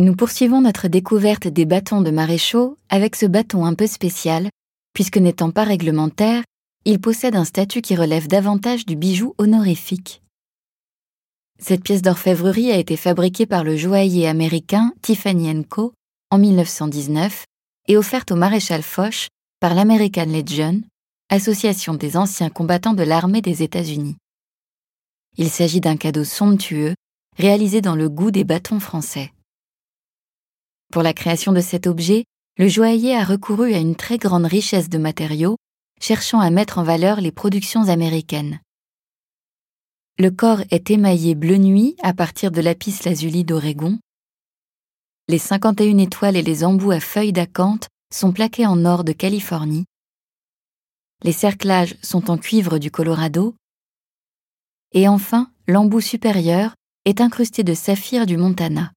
Nous poursuivons notre découverte des bâtons de maréchaux avec ce bâton un peu spécial, puisque n'étant pas réglementaire, il possède un statut qui relève davantage du bijou honorifique. Cette pièce d'orfèvrerie a été fabriquée par le joaillier américain Tiffany Co. en 1919 et offerte au maréchal Foch par l'American Legion, association des anciens combattants de l'armée des États-Unis. Il s'agit d'un cadeau somptueux réalisé dans le goût des bâtons français. Pour la création de cet objet, le joaillier a recouru à une très grande richesse de matériaux, cherchant à mettre en valeur les productions américaines. Le corps est émaillé bleu nuit à partir de lapis lazuli d'Oregon. Les 51 étoiles et les embouts à feuilles d'acanthe sont plaqués en or de Californie. Les cerclages sont en cuivre du Colorado. Et enfin, l'embout supérieur est incrusté de saphir du Montana.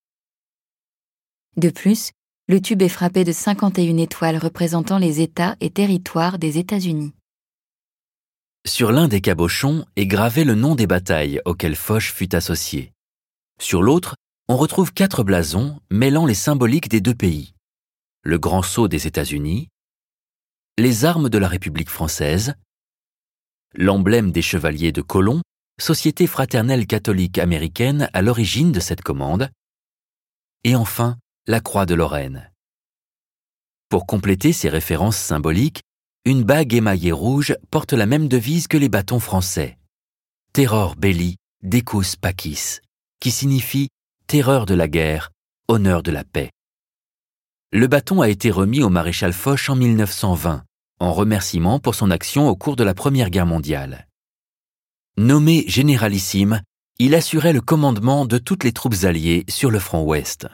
De plus, le tube est frappé de 51 étoiles représentant les États et territoires des États-Unis. Sur l'un des cabochons est gravé le nom des batailles auxquelles Foch fut associé. Sur l'autre, on retrouve quatre blasons mêlant les symboliques des deux pays. Le grand sceau des États-Unis, les armes de la République française, l'emblème des chevaliers de Colomb, société fraternelle catholique américaine à l'origine de cette commande, et enfin la croix de Lorraine. Pour compléter ces références symboliques, une bague émaillée rouge porte la même devise que les bâtons français. Terror belli decus pacis, qui signifie terreur de la guerre, honneur de la paix. Le bâton a été remis au maréchal Foch en 1920, en remerciement pour son action au cours de la Première Guerre mondiale. Nommé généralissime, il assurait le commandement de toutes les troupes alliées sur le front ouest.